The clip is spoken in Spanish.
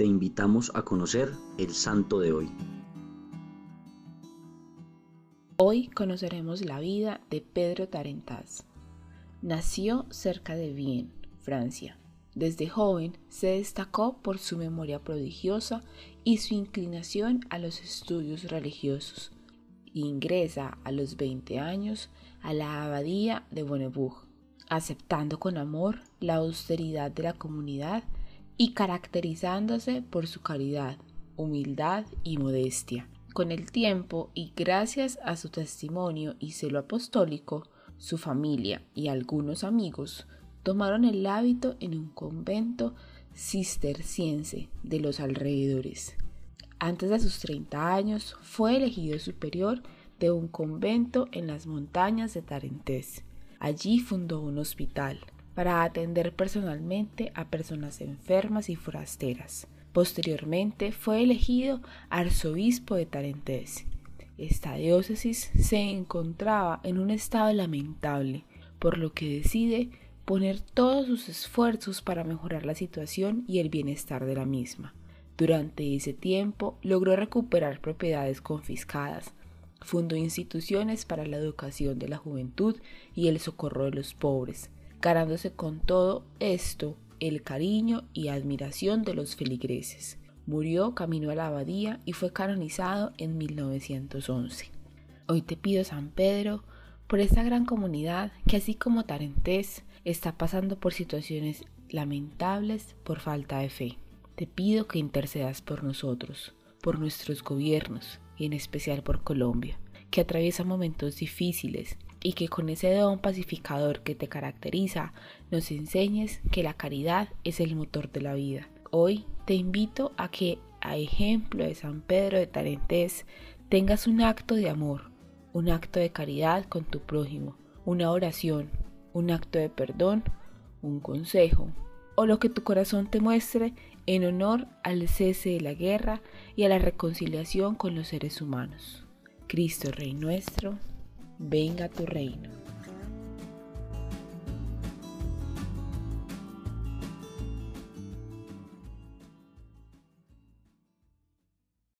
te invitamos a conocer el santo de hoy. Hoy conoceremos la vida de Pedro Tarentaz. Nació cerca de Vienne, Francia. Desde joven se destacó por su memoria prodigiosa y su inclinación a los estudios religiosos. Ingresa a los 20 años a la abadía de Bonnebourg, aceptando con amor la austeridad de la comunidad y caracterizándose por su caridad, humildad y modestia. Con el tiempo y gracias a su testimonio y celo apostólico, su familia y algunos amigos tomaron el hábito en un convento cisterciense de los alrededores. Antes de sus 30 años fue elegido superior de un convento en las montañas de Tarentes. Allí fundó un hospital, para atender personalmente a personas enfermas y forasteras. Posteriormente fue elegido arzobispo de Tarentes. Esta diócesis se encontraba en un estado lamentable, por lo que decide poner todos sus esfuerzos para mejorar la situación y el bienestar de la misma. Durante ese tiempo logró recuperar propiedades confiscadas, fundó instituciones para la educación de la juventud y el socorro de los pobres, ganándose con todo esto el cariño y admiración de los feligreses. Murió camino a la abadía y fue canonizado en 1911. Hoy te pido, San Pedro, por esta gran comunidad que así como Tarentés está pasando por situaciones lamentables por falta de fe. Te pido que intercedas por nosotros, por nuestros gobiernos y en especial por Colombia, que atraviesa momentos difíciles y que con ese don pacificador que te caracteriza nos enseñes que la caridad es el motor de la vida. Hoy te invito a que, a ejemplo de San Pedro de Tarentes, tengas un acto de amor, un acto de caridad con tu prójimo, una oración, un acto de perdón, un consejo o lo que tu corazón te muestre en honor al cese de la guerra y a la reconciliación con los seres humanos. Cristo Rey nuestro, venga tu reino.